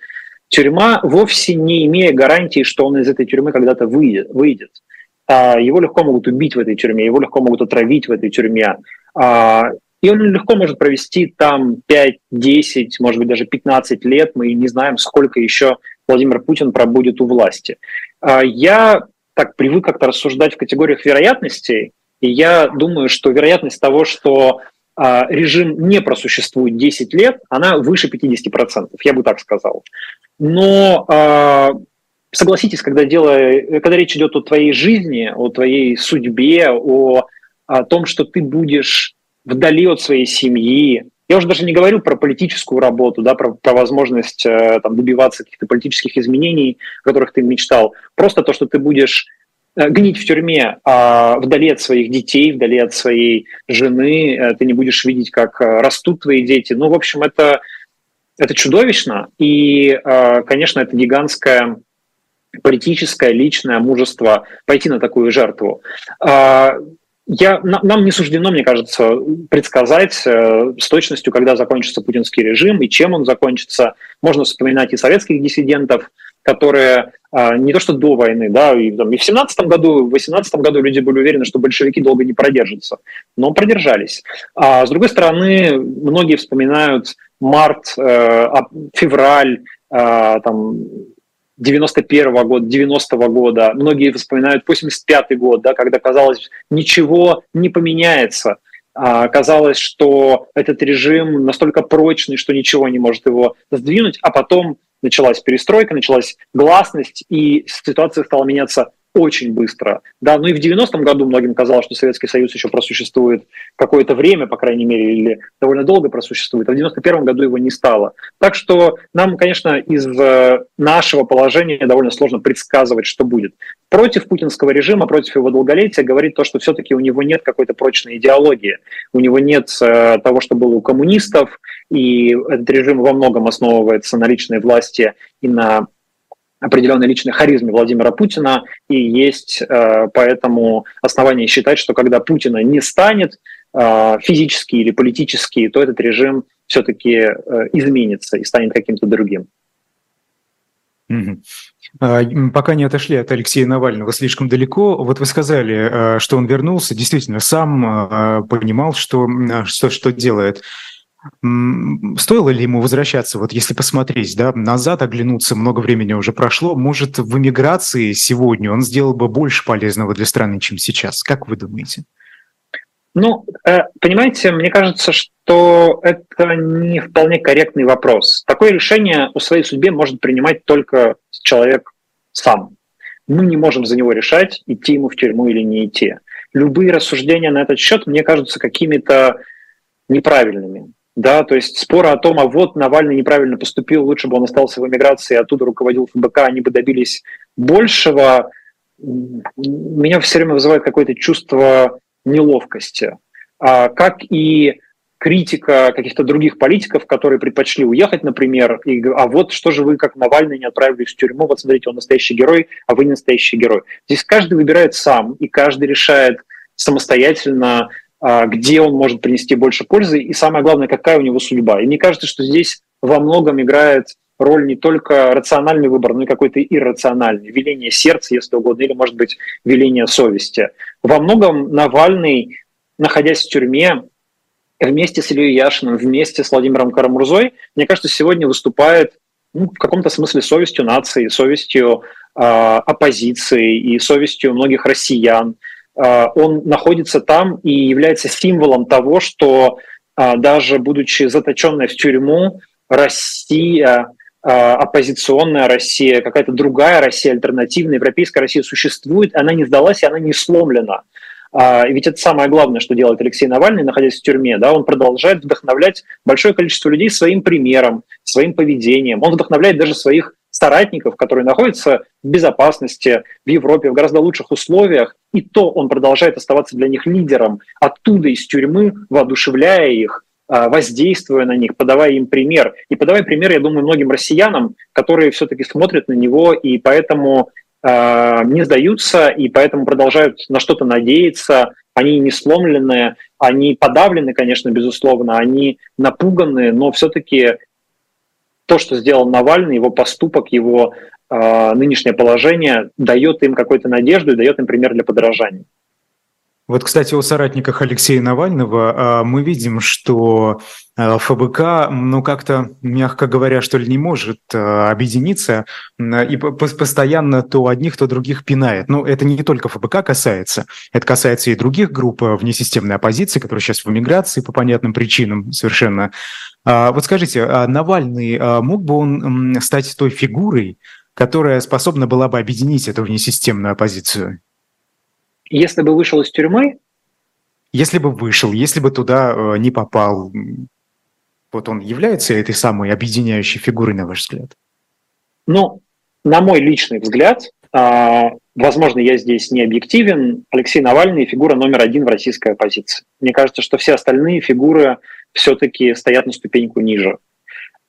тюрьма, вовсе не имея гарантии, что он из этой тюрьмы когда-то выйдет. А, его легко могут убить в этой тюрьме, его легко могут отравить в этой тюрьме. А, и он легко может провести там 5, 10, может быть, даже 15 лет. Мы не знаем, сколько еще Владимир Путин пробудет у власти. А, я так привык как-то рассуждать в категориях вероятностей, и я думаю, что вероятность того, что режим не просуществует 10 лет, она выше 50%, я бы так сказал. Но согласитесь, когда дело, когда речь идет о твоей жизни, о твоей судьбе, о, о том, что ты будешь вдали от своей семьи, я уже даже не говорю про политическую работу, да, про, про возможность э, там, добиваться каких-то политических изменений, о которых ты мечтал. Просто то, что ты будешь гнить в тюрьме а вдали от своих детей, вдали от своей жены, э, ты не будешь видеть, как растут твои дети. Ну, в общем, это, это чудовищно. И, конечно, это гигантская политическое, личное мужество пойти на такую жертву. А, я, нам не суждено, мне кажется, предсказать э, с точностью, когда закончится путинский режим и чем он закончится. Можно вспоминать и советских диссидентов, которые не то что до войны, да, и, там, и в 17 году, в 18 году люди были уверены, что большевики долго не продержатся, но продержались. А с другой стороны, многие вспоминают март, э, февраль, э, там, 91 -го года, 90 -го года, многие вспоминают 85 год, да, когда казалось, ничего не поменяется. А, казалось, что этот режим настолько прочный, что ничего не может его сдвинуть, а потом началась перестройка, началась гласность, и ситуация стала меняться очень быстро. Да, ну и в 90-м году многим казалось, что Советский Союз еще просуществует какое-то время, по крайней мере, или довольно долго просуществует, а в 91-м году его не стало. Так что нам, конечно, из э, нашего положения довольно сложно предсказывать, что будет. Против путинского режима, против его долголетия говорит то, что все-таки у него нет какой-то прочной идеологии, у него нет э, того, что было у коммунистов, и этот режим во многом основывается на личной власти и на определенной личной харизме Владимира Путина, и есть э, поэтому основания считать, что когда Путина не станет э, физически или политически, то этот режим все-таки э, изменится и станет каким-то другим. Mm-hmm. Пока не отошли от Алексея Навального слишком далеко, вот вы сказали, что он вернулся, действительно, сам понимал, что, что, что делает. Стоило ли ему возвращаться, вот если посмотреть, да, назад, оглянуться, много времени уже прошло, может, в эмиграции сегодня он сделал бы больше полезного для страны, чем сейчас? Как вы думаете? Ну, э, понимаете, мне кажется, что это не вполне корректный вопрос. Такое решение о своей судьбе может принимать только человек сам. Мы не можем за него решать, идти ему в тюрьму или не идти. Любые рассуждения на этот счет мне кажутся какими-то неправильными. Да, то есть споры о том, а вот Навальный неправильно поступил, лучше бы он остался в эмиграции, оттуда руководил ФБК, они бы добились большего, меня все время вызывает какое-то чувство неловкости. А, как и критика каких-то других политиков, которые предпочли уехать, например, и а вот что же вы, как Навальный, не отправились в тюрьму, вот смотрите, он настоящий герой, а вы не настоящий герой. Здесь каждый выбирает сам, и каждый решает самостоятельно, а, где он может принести больше пользы, и самое главное, какая у него судьба. И мне кажется, что здесь во многом играет роль не только рациональный выбор, но и какой-то иррациональный, веление сердца, если угодно, или, может быть, веление совести. Во многом Навальный, находясь в тюрьме, вместе с Ильей Яшиным, вместе с Владимиром Карамурзой, мне кажется, сегодня выступает ну, в каком-то смысле совестью нации, совестью э, оппозиции и совестью многих россиян, а, он находится там и является символом того, что а, даже будучи заточенной в тюрьму, Россия, а, оппозиционная Россия, какая-то другая Россия, альтернативная, европейская Россия существует, она не сдалась, и она не сломлена. И ведь это самое главное, что делает Алексей Навальный, находясь в тюрьме. Да? Он продолжает вдохновлять большое количество людей своим примером, своим поведением. Он вдохновляет даже своих соратников, которые находятся в безопасности в Европе, в гораздо лучших условиях, и то он продолжает оставаться для них лидером оттуда из тюрьмы, воодушевляя их, а, воздействуя на них, подавая им пример. И подавая пример, я думаю, многим россиянам, которые все-таки смотрят на него и поэтому э, не сдаются, и поэтому продолжают на что-то надеяться. Они не сломленные, они подавлены, конечно, безусловно, они напуганы, но все-таки то, что сделал Навальный, его поступок, его э, нынешнее положение дает им какую-то надежду и дает им пример для подражания. Вот, кстати, о соратниках Алексея Навального мы видим, что ФБК, ну, как-то, мягко говоря, что ли, не может объединиться и постоянно то одних, то других пинает. Но это не только ФБК касается, это касается и других групп внесистемной оппозиции, которые сейчас в эмиграции по понятным причинам совершенно. Вот скажите, Навальный, мог бы он стать той фигурой, которая способна была бы объединить эту внесистемную оппозицию? Если бы вышел из тюрьмы? Если бы вышел, если бы туда не попал, вот он является этой самой объединяющей фигурой, на ваш взгляд? Ну, на мой личный взгляд, возможно, я здесь не объективен, Алексей Навальный фигура номер один в российской оппозиции. Мне кажется, что все остальные фигуры все-таки стоят на ступеньку ниже.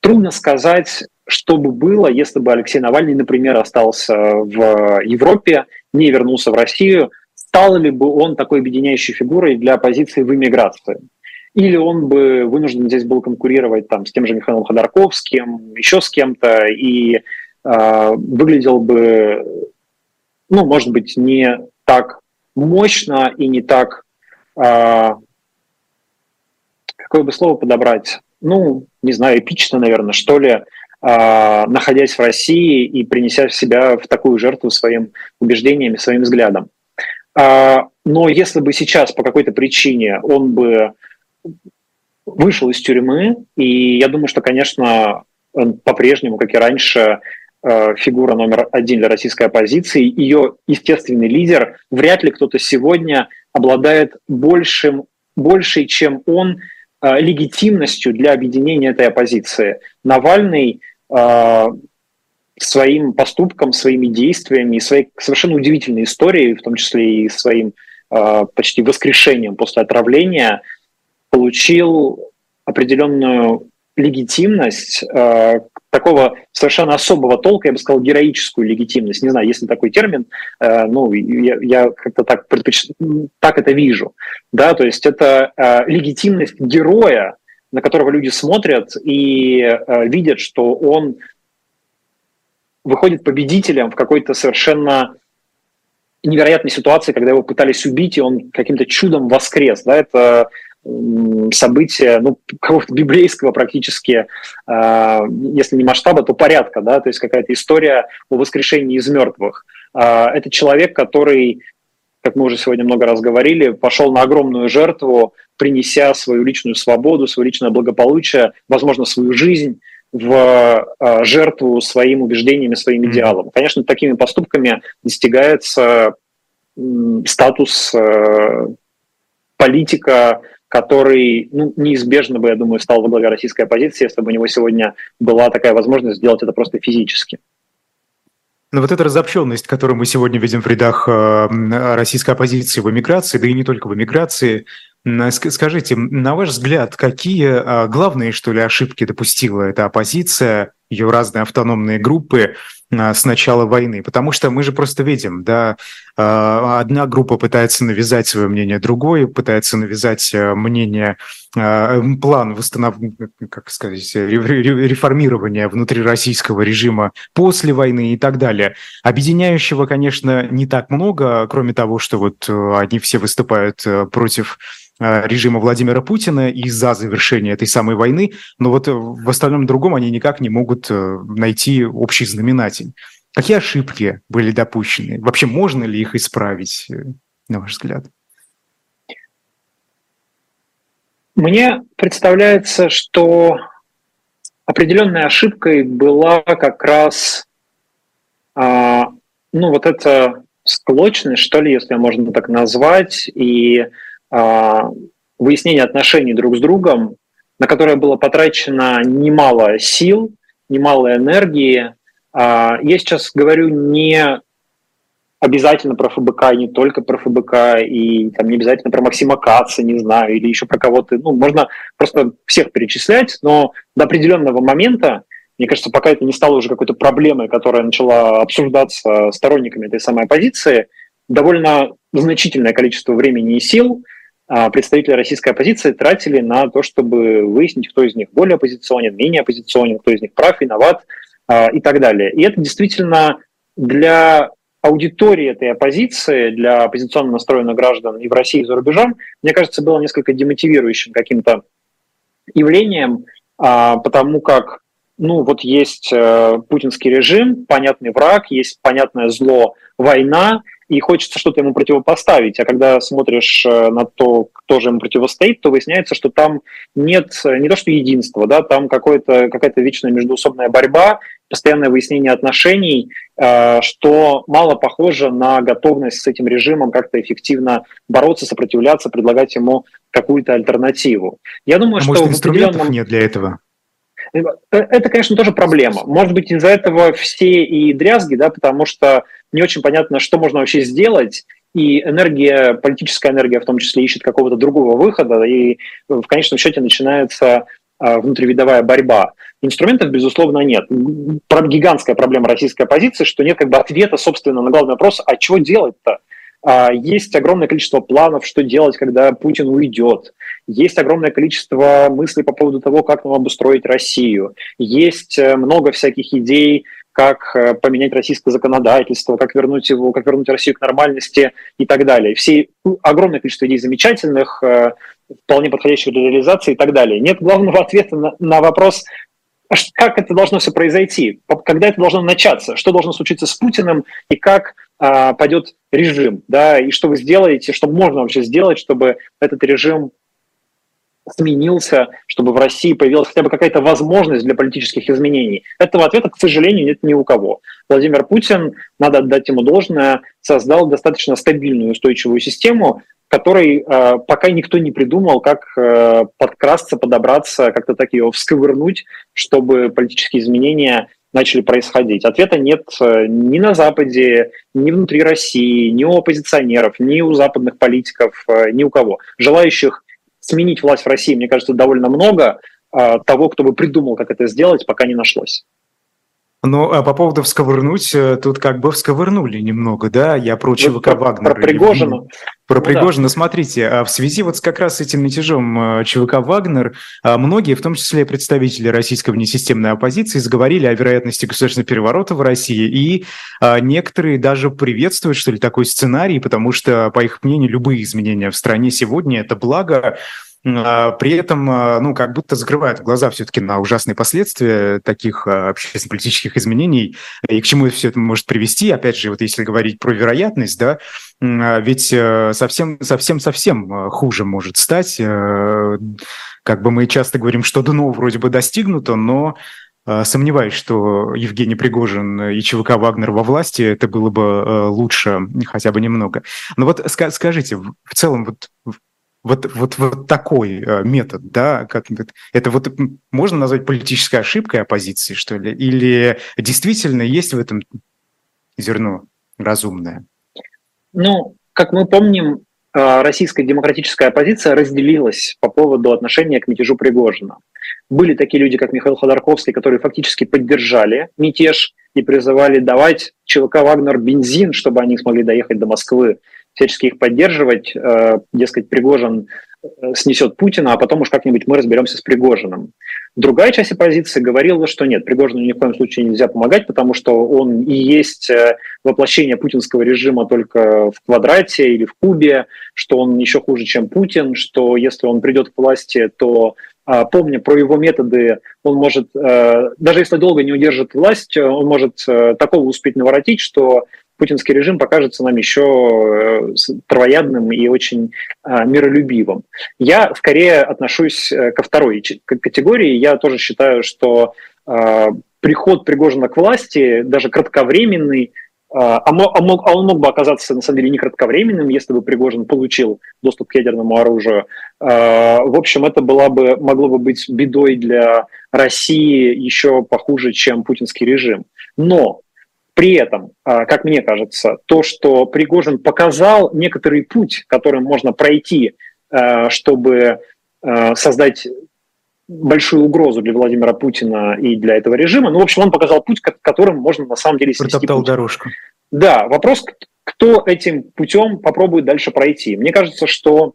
Трудно сказать, что бы было, если бы Алексей Навальный, например, остался в Европе, не вернулся в Россию, стал ли бы он такой объединяющей фигурой для оппозиции в иммиграции? Или он бы вынужден здесь был конкурировать там, с тем же Михаилом Ходорковским, еще с кем-то, и э, выглядел бы, ну, может быть, не так мощно и не так, э, какое бы слово подобрать, ну, не знаю, эпично, наверное, что ли, э, находясь в России и принеся себя в такую жертву своим убеждениями, своим взглядом. А, но если бы сейчас по какой-то причине он бы вышел из тюрьмы, и я думаю, что, конечно, он по-прежнему, как и раньше, э, фигура номер один для российской оппозиции, ее естественный лидер, вряд ли кто-то сегодня обладает большим, большей, чем он, легитимностью для объединения этой оппозиции. Навальный э, своим поступкам, своими действиями своей совершенно удивительной историей, в том числе и своим э, почти воскрешением после отравления, получил определенную легитимность э, такого совершенно особого толка, я бы сказал, героическую легитимность. Не знаю, есть ли такой термин, э, ну, я, я как-то так, предпоч... так это вижу. Да, то есть это э, легитимность героя, на которого люди смотрят и э, видят, что он выходит победителем в какой-то совершенно невероятной ситуации, когда его пытались убить, и он каким-то чудом воскрес. Да? Это событие, ну, какого-то библейского практически, э, если не масштаба, то порядка, да, то есть какая-то история о воскрешении из мертвых. Э, это человек, который, как мы уже сегодня много раз говорили, пошел на огромную жертву, принеся свою личную свободу, свое личное благополучие, возможно, свою жизнь в э, жертву своим убеждениям и своим идеалам. Конечно, такими поступками достигается статус политика, который ну, неизбежно бы, я думаю, стал во главе российской оппозиции, если бы у него сегодня была такая возможность сделать это просто физически. Но вот эта разобщенность, которую мы сегодня видим в рядах э, российской оппозиции в эмиграции, да и не только в эмиграции, скажите, на ваш взгляд, какие а, главные, что ли, ошибки допустила эта оппозиция, ее разные автономные группы, а, с начала войны, потому что мы же просто видим, да, а, одна группа пытается навязать свое мнение другой, пытается навязать э, мнение, план восстановления, как сказать, реформирования внутрироссийского режима после войны и так далее. Объединяющего, конечно, не так много, кроме того, что вот э, они все выступают э, против режима Владимира Путина и за завершение этой самой войны, но вот в остальном другом они никак не могут найти общий знаменатель. Какие ошибки были допущены? Вообще можно ли их исправить, э, на ваш взгляд? Мне представляется, что определенной ошибкой была как раз а, ну, вот эта склочность, что ли, если можно так назвать, и выяснение отношений друг с другом, на которое было потрачено немало сил, немало энергии, а, я сейчас говорю не обязательно про ФБК, не только про ФБК, и там не обязательно про Максима Каца, не знаю, или еще про кого-то. Ну, можно просто всех перечислять, но до определенного момента, мне кажется, пока это не стало уже какой-то проблемой, которая начала обсуждаться сторонниками этой самой оппозиции, довольно значительное количество времени и сил а, представители российской оппозиции тратили на то, чтобы выяснить, кто из них более оппозиционен, менее оппозиционен, кто из них прав, виноват, а, и так далее. И это действительно для аудитории этой оппозиции, для оппозиционно настроенных граждан и в России, и за рубежом, мне кажется, было несколько демотивирующим каким-то явлением, а, потому как, ну, вот есть э, путинский режим, понятный враг, есть понятное зло, война, и хочется что-то ему противопоставить. А когда смотришь э, на то, кто же ему противостоит, то выясняется, что там нет э, не то что единства, да, там какое-то, какая-то вечная междуусобная борьба, постоянное выяснение отношений, э, что мало похоже на готовность с этим режимом как-то эффективно бороться, сопротивляться, предлагать ему какую-то альтернативу. Я думаю, а что может, инструментов определенном... нет для этого? Это, конечно, тоже проблема. Может быть, из-за этого все и дрязги, да, потому что не очень понятно, что можно вообще сделать, и энергия, политическая энергия в том числе ищет какого-то другого выхода, и в конечном счете начинается а, внутривидовая борьба. Инструментов, безусловно, нет. Гигантская проблема российской оппозиции, что нет как бы ответа, собственно, на главный вопрос, а что делать-то? А, есть огромное количество планов, что делать, когда Путин уйдет. Есть огромное количество мыслей по поводу того, как нам обустроить Россию. Есть э, много всяких идей, как э, поменять российское законодательство, как вернуть его, как вернуть Россию к нормальности и так далее. Все ну, огромное количество идей замечательных, э, вполне подходящих для реализации и так далее. Нет главного <laughs> ответа на, на вопрос, <laughs> как это должно все произойти, когда это должно начаться, что должно случиться с Путиным и как а, пойдет режим, да, и что вы сделаете, что можно вообще сделать, чтобы этот режим сменился, чтобы в России появилась хотя бы какая-то возможность для политических изменений. Этого ответа, к сожалению, нет ни у кого. Владимир Путин, надо отдать ему должное, создал достаточно стабильную устойчивую систему, которой э, пока никто не придумал, как э, подкрасться, подобраться, как-то так ее всковырнуть, чтобы политические изменения начали происходить. Ответа нет э, ни на Западе, ни внутри России, ни у оппозиционеров, ни у западных политиков, э, ни у кого. Желающих сменить власть в России, мне кажется, довольно много. А, того, кто бы придумал, как это сделать, пока не нашлось. Ну, а по поводу всковырнуть, э, тут как бы всковырнули немного, да? Я про ЧВК про, Вагнера. Про Пригожина. Про ну, Пригожина, да. смотрите, а в связи вот как раз с этим мятежом э, ЧВК «Вагнер», а многие, в том числе представители российской внесистемной оппозиции, заговорили о вероятности государственного переворота в России, и некоторые даже приветствуют, что ли, такой сценарий, потому что, по их мнению, любые изменения в стране сегодня – это благо, а, при этом, а, ну, как будто закрывают глаза все-таки на ужасные последствия таких а, общественно-политических изменений и к чему все это может привести. Опять же, вот если говорить про вероятность, да, ведь совсем-совсем-совсем хуже может стать. Как бы мы часто говорим, что дно вроде бы достигнуто, но Сомневаюсь, что Евгений Пригожин и ЧВК «Вагнер» во власти, это было бы лучше хотя бы немного. Но вот скажите, в целом, вот вот, вот, вот такой э, метод, да, как это вот можно назвать политической ошибкой оппозиции, что ли, или действительно есть в этом зерно разумное? Ну, как мы помним, э, российская демократическая оппозиция разделилась по поводу отношения к мятежу Пригожина. Были такие люди, как Михаил Ходорковский, которые фактически поддержали мятеж и призывали давать ЧВК «Вагнер» бензин, чтобы они смогли доехать до Москвы всячески их поддерживать, э, дескать, Пригожин э, снесет Путина, а потом уж как-нибудь мы разберемся с Пригожиным. Другая часть оппозиции говорила, что нет, Пригожину ни в коем случае нельзя помогать, потому что он и есть э, воплощение путинского режима только в квадрате или в кубе, что он еще хуже, чем Путин, что если он придет к власти, то а, помня про его методы, он может, даже если долго не удержит власть, он может такого успеть наворотить, что путинский режим покажется нам еще э, травоядным и очень а, миролюбивым. Я скорее отношусь э, ко второй категории. Я тоже считаю, что приход Пригожина к власти, даже кратковременный, а, а, а, он мог бы оказаться, на самом деле, не кратковременным, если бы Пригожин получил доступ к ядерному оружию. В общем, это была бы, могло бы быть бедой для России еще похуже, чем путинский режим. Но при этом, а, как мне кажется, то, что Пригожин показал некоторый путь, которым можно пройти, а, чтобы а, создать большую угрозу для Владимира Путина и для этого режима. Ну, в общем, он показал путь, которым можно на самом деле свести Протоптал дорожку. Да, вопрос, кто этим путем попробует дальше пройти. Мне кажется, что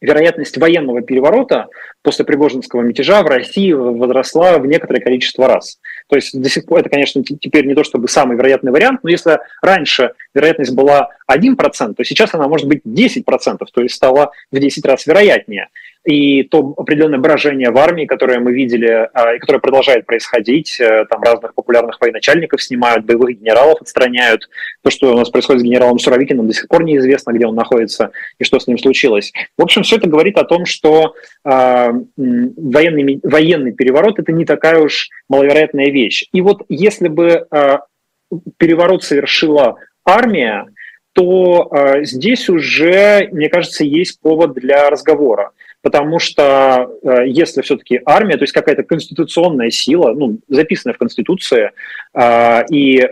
вероятность военного переворота после Пригожинского мятежа в России возросла в некоторое количество раз. То есть до сих пор это, конечно, теперь не то чтобы самый вероятный вариант, но если раньше вероятность была 1%, то сейчас она может быть 10%, то есть стала в 10 раз вероятнее и то определенное брожение в армии, которое мы видели а, и которое продолжает происходить, э, там разных популярных военачальников снимают, боевых генералов отстраняют. То, что у нас происходит с генералом Суровикиным, до сих пор неизвестно, где он находится и что с ним случилось. В общем, все это говорит о том, что э, военный, военный переворот – это не такая уж маловероятная вещь. И вот если бы э, переворот совершила армия, то э, здесь уже, мне кажется, есть повод для разговора потому что э, если все-таки армия, то есть какая-то конституционная сила, ну, записанная в Конституции, э, и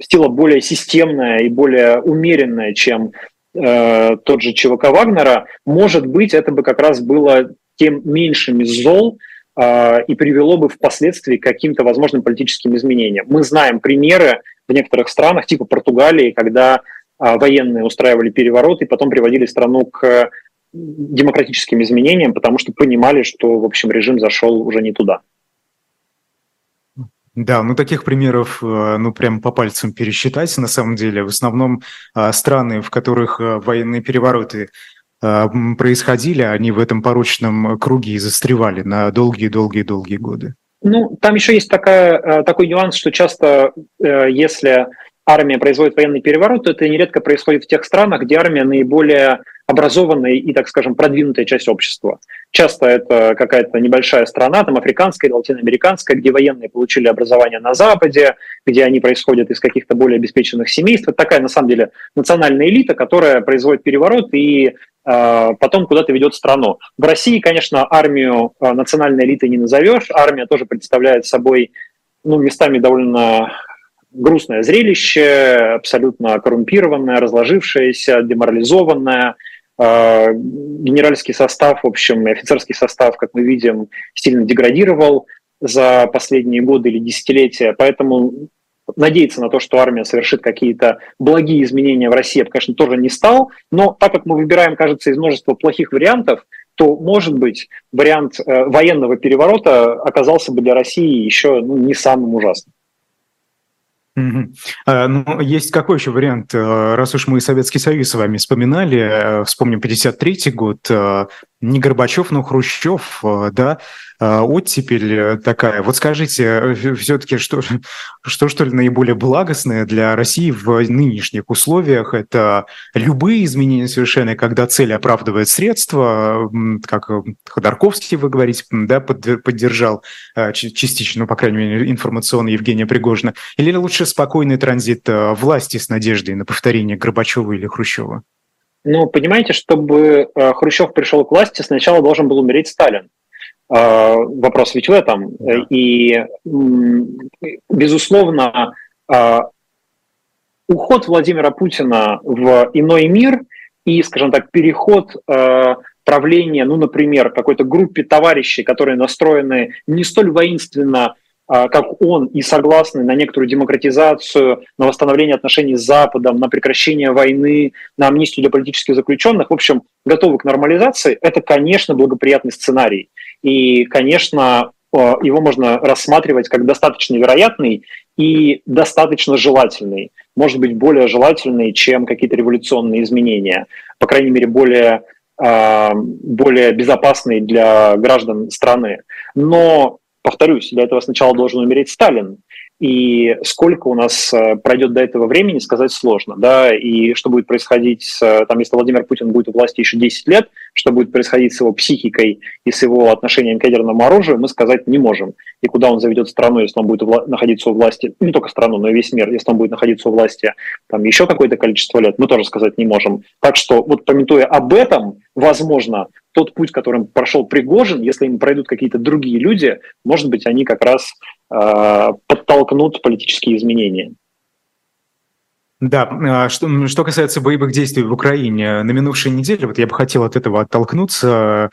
сила более системная и более умеренная, чем э, тот же ЧВК Вагнера, может быть, это бы как раз было тем меньшим из зол, и привело бы впоследствии к каким-то возможным политическим изменениям. Мы знаем примеры в некоторых странах, типа Португалии, когда военные устраивали переворот и потом приводили страну к демократическим изменениям, потому что понимали, что, в общем, режим зашел уже не туда. Да, ну таких примеров, э, ну прям по пальцам пересчитать, на самом деле. В основном э, страны, в которых э, военные перевороты происходили, они в этом порочном круге и застревали на долгие-долгие-долгие годы. Ну, там еще есть такая, такой нюанс, что часто, если армия производит военный переворот, то это нередко происходит в тех странах, где армия наиболее образованная и, так скажем, продвинутая часть общества. Часто это какая-то небольшая страна, там африканская, латиноамериканская, где военные получили образование на Западе, где они происходят из каких-то более обеспеченных семейств. Это такая, на самом деле, национальная элита, которая производит переворот и э, потом куда-то ведет страну. В России, конечно, армию э, национальной элиты не назовешь. Армия тоже представляет собой ну, местами довольно грустное зрелище, абсолютно коррумпированное, разложившееся, деморализованное, генеральский состав, в общем, офицерский состав, как мы видим, сильно деградировал за последние годы или десятилетия, поэтому надеяться на то, что армия совершит какие-то благие изменения в России, я бы, конечно, тоже не стал, но так как мы выбираем, кажется, из множества плохих вариантов, то, может быть, вариант э, военного переворота оказался бы для России еще ну, не самым ужасным. А, ну, есть какой еще вариант? Э, раз уж мы Советский Союз с вами вспоминали, э, вспомним 53 год, э, не Горбачев, но Хрущев, э, да, э, оттепель э, такая. Вот скажите, все-таки что, что, что ли, наиболее благостное для России в нынешних условиях? Это любые изменения совершенно, когда цель оправдывает средства, как Ходорковский, вы говорите, да, поддержал частично, ну, по крайней мере, информационно Евгения Пригожина, или лучше спокойный транзит власти с надеждой на повторение Горбачева или Хрущева? Ну, понимаете, чтобы э, Хрущев пришел к власти, сначала должен был умереть Сталин. Э, вопрос ведь в этом. Да. И, безусловно, э, уход Владимира Путина в иной мир и, скажем так, переход правления, ну, например, какой-то группе товарищей, которые настроены не столь воинственно как он и согласны на некоторую демократизацию, на восстановление отношений с Западом, на прекращение войны, на амнистию для политических заключенных, в общем, готовы к нормализации, это, конечно, благоприятный сценарий. И, конечно, а, его можно рассматривать как достаточно вероятный и достаточно желательный. Может быть, более желательный, чем какие-то революционные изменения. По крайней мере, более а, более безопасный для граждан страны. Но повторюсь, для этого сначала должен умереть Сталин, и сколько у нас э, пройдет до этого времени, сказать сложно, да, и что будет происходить, с, там, если Владимир Путин будет у власти еще 10 лет, что будет происходить с его психикой и с его отношением к ядерному оружию, мы сказать не можем. И куда он заведет страну, если он будет находиться у власти, не только страну, но и весь мир, если он будет находиться у власти там еще какое-то количество лет, мы тоже сказать не можем. Так что вот пометуя об этом, возможно, тот путь, которым прошел Пригожин, если им пройдут какие-то другие люди, может быть, они как раз э, подтолкнут политические изменения. Да, а что, что касается боевых действий в Украине, на минувшей неделе, вот я бы хотел от этого оттолкнуться,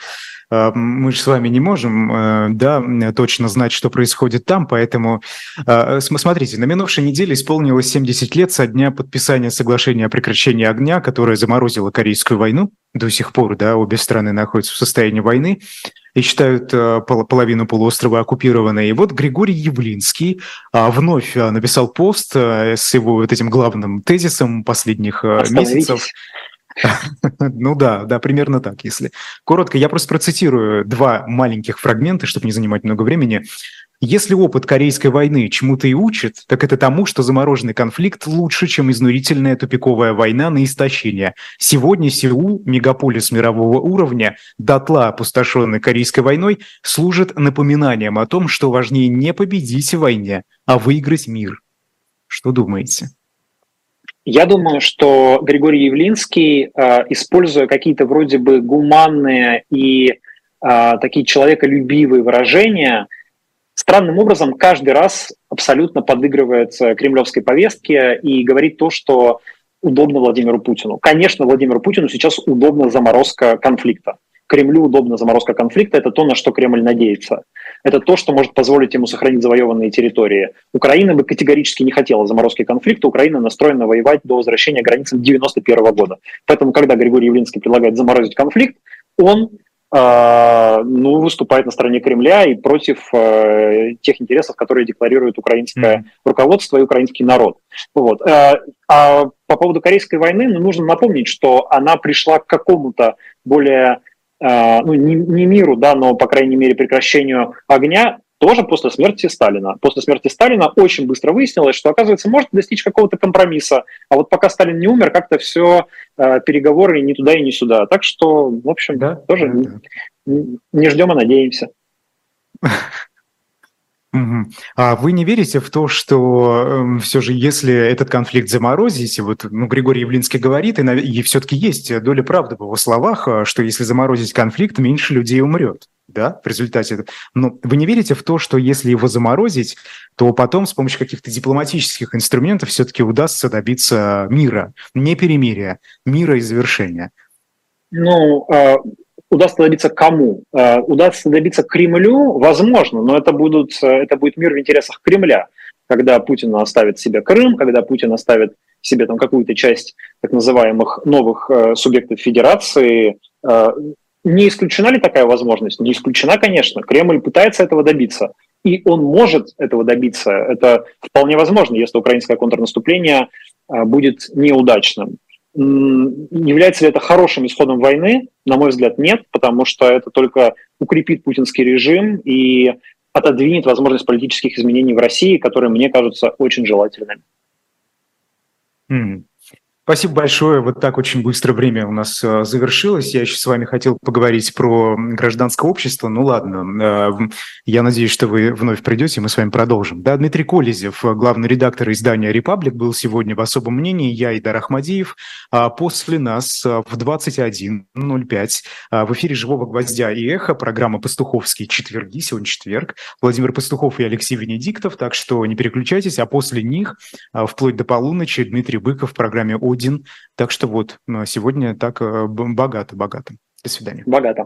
мы же с вами не можем, э, да, точно знать, что происходит там, поэтому а, смотрите, на минувшей неделе исполнилось 70 лет со дня подписания соглашения о прекращении огня, которое заморозило Корейскую войну. До сих пор, да, обе страны находятся в состоянии войны и считают э, половину полуострова оккупированной. И вот Григорий Явлинский а, вновь написал пост э, с его вот этим главным тезисом последних месяцев. <laughs> Ну да, да, примерно так, если. Коротко, я просто процитирую два маленьких фрагмента, чтобы не занимать много времени. Если опыт Корейской войны чему-то и учит, так это тому, что замороженный конфликт лучше, чем изнурительная тупиковая война на истощение. Сегодня Сеул, мегаполис мирового уровня, дотла опустошенный Корейской войной, служит напоминанием о том, что важнее не победить в войне, а выиграть мир. Что думаете? Я думаю, что Григорий Явлинский, э, используя какие-то вроде бы гуманные и э, такие человеколюбивые выражения, странным образом каждый раз абсолютно подыгрывает кремлевской повестке и говорит то, что удобно Владимиру Путину. Конечно, Владимиру Путину сейчас удобна заморозка конфликта. Кремлю удобна заморозка конфликта, это то, на что Кремль надеется. Это то, что может позволить ему сохранить завоеванные территории. Украина бы категорически не хотела заморозки конфликта, Украина настроена воевать до возвращения к границам 91 года. Поэтому, когда Григорий Явлинский предлагает заморозить конфликт, он э, ну, выступает на стороне Кремля и против э, тех интересов, которые декларирует украинское mm. руководство и украинский народ. Вот. Э, а по поводу Корейской войны ну, нужно напомнить, что она пришла к какому-то более ну, не, не миру, да, но, по крайней мере, прекращению огня тоже после смерти Сталина. После смерти Сталина очень быстро выяснилось, что, оказывается, может достичь какого-то компромисса. А вот пока Сталин не умер, как-то все э, переговоры не туда и не сюда. Так что, в общем, да, тоже да, да. Не, не ждем, а надеемся. <laughs> А вы не верите в то, что э, эм, все же, если этот конфликт заморозить, вот ну, Григорий Явлинский говорит, и, и все-таки есть доля правды в его словах, э, что если заморозить конфликт, меньше людей умрет, да, в результате. Но вы не верите в то, что если его заморозить, то потом с помощью каких-то дипломатических инструментов все-таки удастся добиться мира, не перемирия, мира и завершения? Ну, а, удастся добиться кому? Э, удастся добиться Кремлю? Возможно, но это, будут, э, это будет мир в интересах Кремля, когда Путин оставит себе Крым, когда Путин оставит себе там какую-то часть так называемых новых э, субъектов федерации. Не исключена ли такая возможность? Не исключена, конечно. Кремль пытается этого добиться. И он может этого добиться. Это вполне возможно, если украинское контрнаступление будет неудачным. Является ли это хорошим исходом войны? На мой взгляд, нет, потому что это только укрепит путинский режим и отодвинет возможность политических изменений в России, которые мне кажутся очень желательными. Mm. Спасибо большое. Вот так очень быстро время у нас э, завершилось. Я еще с вами хотел поговорить про гражданское общество. Ну ладно, э, я надеюсь, что вы вновь придете, и мы с вами продолжим. Да, Дмитрий Колезев, главный редактор издания «Репаблик», был сегодня в особом мнении. Я Идар Ахмадиев. А после нас э, в 21.05 в эфире «Живого гвоздя» и «Эхо» программа «Пастуховские четверги». Сегодня четверг. Владимир Пастухов и Алексей Венедиктов. Так что не переключайтесь. А после них, вплоть до полуночи, Дмитрий Быков в программе «О один. Так что вот, сегодня так богато-богато. До свидания. Богато.